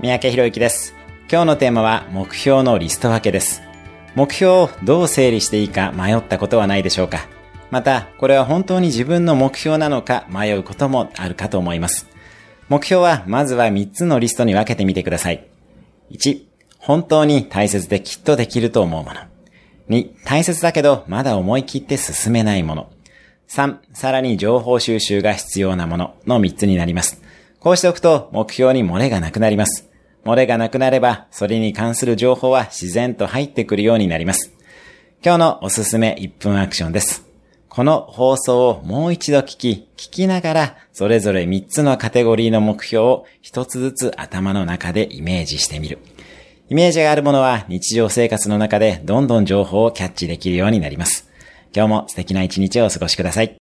三宅博之です。今日のテーマは目標のリスト分けです。目標をどう整理していいか迷ったことはないでしょうかまた、これは本当に自分の目標なのか迷うこともあるかと思います。目標はまずは3つのリストに分けてみてください。1、本当に大切できっとできると思うもの。2、大切だけどまだ思い切って進めないもの。3、さらに情報収集が必要なものの3つになります。こうしておくと目標に漏れがなくなります。漏れがなくなれば、それに関する情報は自然と入ってくるようになります。今日のおすすめ1分アクションです。この放送をもう一度聞き、聞きながら、それぞれ3つのカテゴリーの目標を1つずつ頭の中でイメージしてみる。イメージがあるものは日常生活の中でどんどん情報をキャッチできるようになります。今日も素敵な一日をお過ごしください。